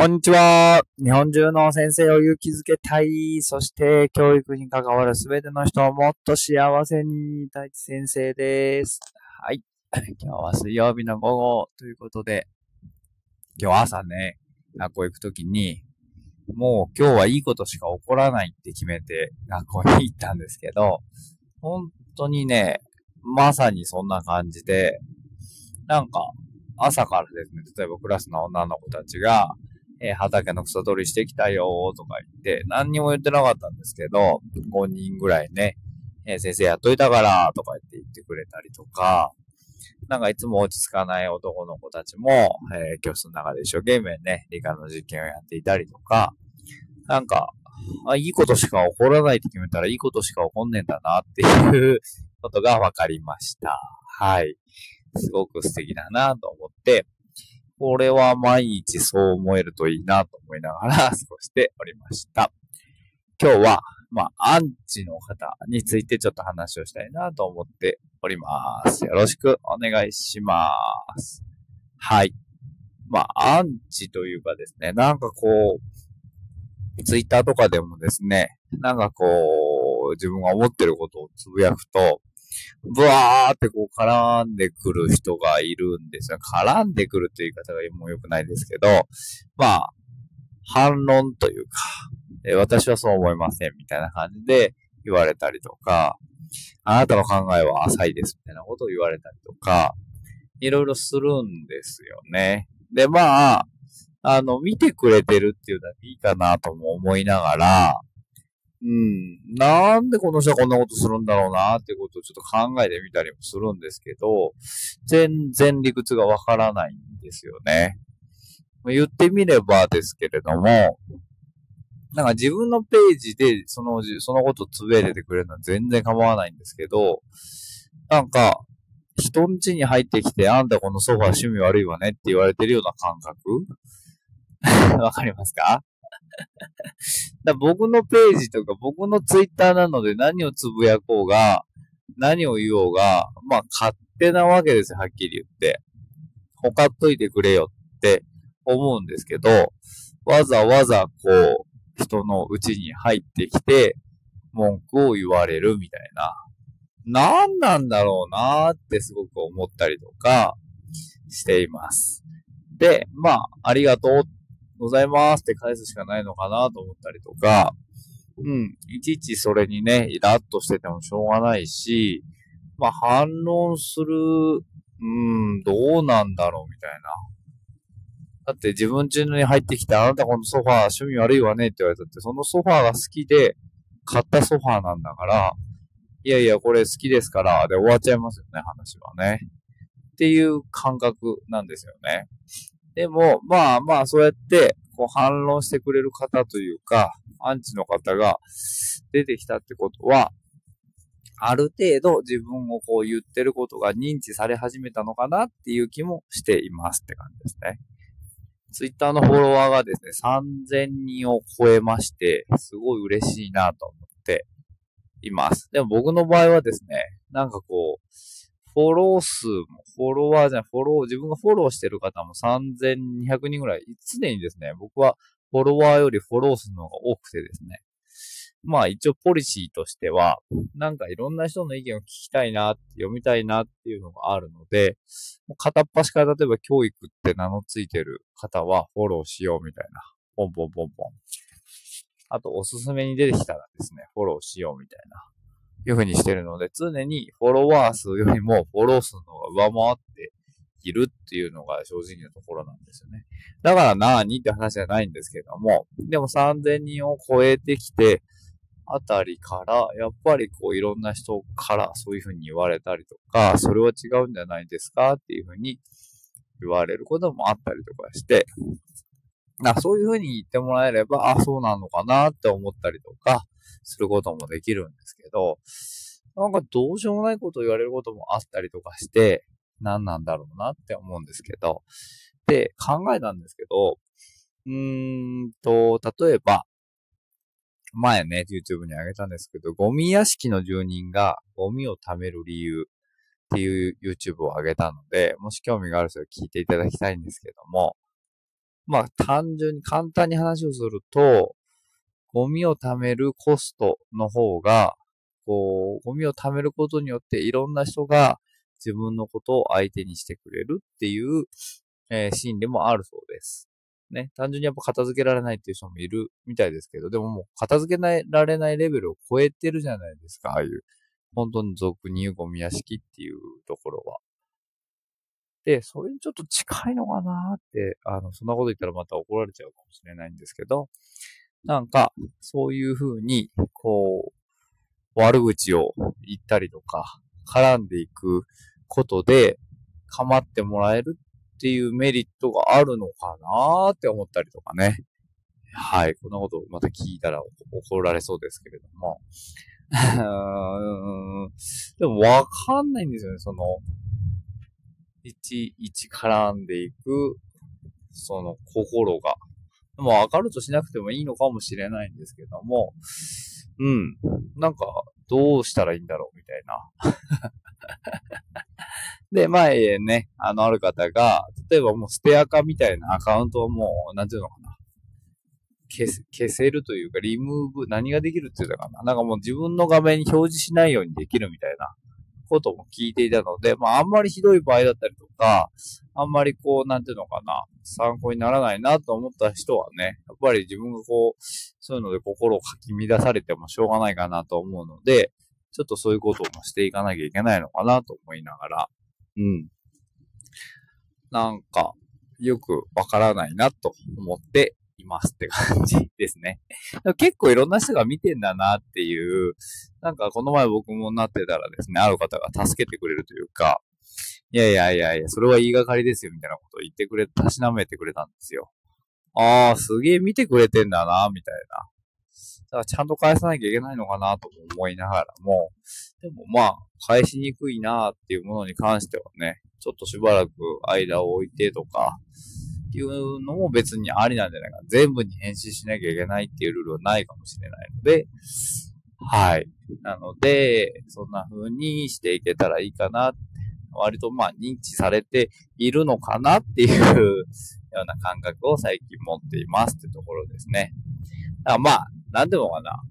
こんにちは。日本中の先生を勇気づけたい。そして教育に関わるすべての人をもっと幸せに。大地先生です。はい。今日は水曜日の午後ということで、今日朝ね、学校行くときに、もう今日はいいことしか起こらないって決めて学校に行ったんですけど、本当にね、まさにそんな感じで、なんか朝からですね、例えばクラスの女の子たちが、えー、畑の草取りしてきたよとか言って、何にも言ってなかったんですけど、5人ぐらいね、えー、先生やっといたからとか言って言ってくれたりとか、なんかいつも落ち着かない男の子たちも、えー、教室の中で一生懸命ね、理科の実験をやっていたりとか、なんか、あ、いいことしか起こらないって決めたらいいことしか起こんねえんだなっていうことが分かりました。はい。すごく素敵だなと思って、これは毎日そう思えるといいなと思いながら 過ごしておりました。今日は、まあ、アンチの方についてちょっと話をしたいなと思っております。よろしくお願いします。はい。まあ、アンチというかですね、なんかこう、ツイッターとかでもですね、なんかこう、自分が思ってることをつぶやくと、ブワーってこう絡んでくる人がいるんですよ。絡んでくるという言い方がもう良くないですけど、まあ、反論というか、え私はそう思いませんみたいな感じで言われたりとか、あなたの考えは浅いですみたいなことを言われたりとか、いろいろするんですよね。で、まあ、あの、見てくれてるっていうのはいいかなとも思いながら、うん。なんでこの人はこんなことするんだろうなってことをちょっと考えてみたりもするんですけど、全然理屈がわからないんですよね。言ってみればですけれども、なんか自分のページでその、そのことつぶやいててくれるのは全然構わないんですけど、なんか、人ん家に入ってきて、あんたこのソファー趣味悪いわねって言われてるような感覚？わかりますか？だ僕のページとか僕のツイッターなので何をつぶやこうが、何を言おうが、まあ勝手なわけですよ、はっきり言って。ほかっといてくれよって思うんですけど、わざわざこう、人のうちに入ってきて、文句を言われるみたいな。何なんだろうなーってすごく思ったりとかしています。で、まあ、ありがとうっございますって返すしかないのかなと思ったりとか、うん、いちいちそれにね、イラッとしててもしょうがないし、まあ反論する、うん、どうなんだろうみたいな。だって自分家に入ってきて、あなたこのソファー趣味悪いわねって言われたって、そのソファーが好きで買ったソファーなんだから、いやいや、これ好きですから、で終わっちゃいますよね、話はね。っていう感覚なんですよね。でも、まあまあ、そうやって、こう反論してくれる方というか、アンチの方が出てきたってことは、ある程度自分をこう言ってることが認知され始めたのかなっていう気もしていますって感じですね。ツイッターのフォロワーがですね、3000人を超えまして、すごい嬉しいなと思っています。でも僕の場合はですね、なんかこう、フォロー数も、フォロワーじゃない、フォロー、自分がフォローしてる方も3200人ぐらい、常にですね、僕はフォロワーよりフォロー数の方が多くてですね。まあ一応ポリシーとしては、なんかいろんな人の意見を聞きたいな、読みたいなっていうのがあるので、片っ端から例えば教育って名のついてる方はフォローしようみたいな。ポンポンポンポン。あとおすすめに出てきたらですね、フォローしようみたいな。いうふうにしてるので、常にフォロワー数よりもフォロー数の方が上回っているっていうのが正直なところなんですよね。だから何って話じゃないんですけども、でも3000人を超えてきて、あたりから、やっぱりこういろんな人からそういうふうに言われたりとか、それは違うんじゃないですかっていうふうに言われることもあったりとかして、そういうふうに言ってもらえれば、あ、そうなのかなって思ったりとか、することもできるんですけど、なんかどうしようもないことを言われることもあったりとかして、何なんだろうなって思うんですけど、で、考えたんですけど、うーんと、例えば、前ね、YouTube に上げたんですけど、ゴミ屋敷の住人がゴミを貯める理由っていう YouTube を上げたので、もし興味がある人は聞いていただきたいんですけども、まあ単純に簡単に話をすると、ゴミを貯めるコストの方が、こう、ゴミを貯めることによっていろんな人が自分のことを相手にしてくれるっていう、えー、心理もあるそうです。ね、単純にやっぱ片付けられないっていう人もいるみたいですけど、でももう片付けられないレベルを超えてるじゃないですか、ああいう。本当に俗に言うゴミ屋敷っていうところは。で、それにちょっと近いのかなって、あの、そんなこと言ったらまた怒られちゃうかもしれないんですけど、なんか、そういう風に、こう、悪口を言ったりとか、絡んでいくことで、構ってもらえるっていうメリットがあるのかなーって思ったりとかね。はい。こんなことまた聞いたら怒られそうですけれども。でもわかんないんですよね、その、一、一絡んでいく、その心が。もわかるとしなくてもいいのかもしれないんですけども、うん。なんか、どうしたらいいんだろうみたいな。で、前ね、あの、ある方が、例えばもうスペアカみたいなアカウントをもう、なんていうのかな。消せ、消せるというか、リムーブ、何ができるって言うのかな。なんかもう自分の画面に表示しないようにできるみたいなことも聞いていたので、まああんまりひどい場合だったりとか、あんまりこう、なんていうのかな、参考にならないなと思った人はね、やっぱり自分がこう、そういうので心をかき乱されてもしょうがないかなと思うので、ちょっとそういうこともしていかなきゃいけないのかなと思いながら、うん。なんか、よくわからないなと思っていますって感じですね。結構いろんな人が見てんだなっていう、なんかこの前僕もなってたらですね、ある方が助けてくれるというか、いやいやいやいや、それは言いがかりですよみたいなことを言ってくれ、たしなめてくれたんですよ。ああ、すげえ見てくれてんだな、みたいな。だからちゃんと返さなきゃいけないのかなと思いながらも、でもまあ、返しにくいなっていうものに関してはね、ちょっとしばらく間を置いてとか、っていうのも別にありなんじゃないか。全部に返信しなきゃいけないっていうルールはないかもしれないので、はい。なので、そんな風にしていけたらいいかな。割とまあ認知されているのかなっていうような感覚を最近持っていますってところですね。だからまあ、なんでもかな。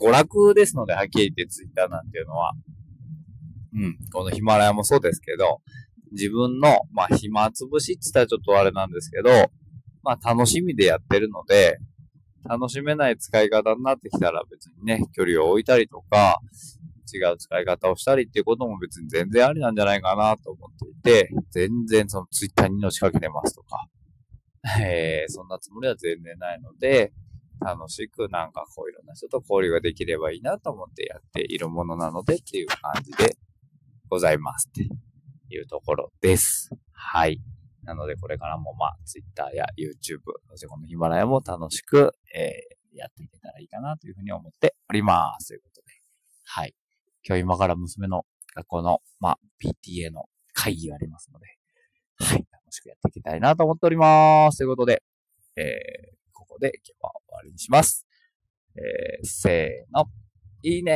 娯楽ですので、はっきり言ってツイッターなんていうのは。うん。このヒマラヤもそうですけど、自分の、まあ、暇つぶしって言ったらちょっとあれなんですけど、まあ、楽しみでやってるので、楽しめない使い方になってきたら別にね、距離を置いたりとか、違う使い方をしたりっていうことも別に全然ありなんじゃないかなと思っていて、全然そのツイッターに命かけてますとか、えー、そんなつもりは全然ないので、楽しくなんかこういろんな人と交流ができればいいなと思ってやっているものなのでっていう感じでございますっていうところです。はい。なのでこれからもまあ Twitter や YouTube、そしてこのヒマラヤも楽しく、えー、やっていけたらいいかなというふうに思っております。ということで。はい。今日今から娘の学校の、まあ、PTA の会議がありますので、はい。楽しくやっていきたいなと思っております。ということで、えー、ここで今日は終わりにします。えー、せーの。いいね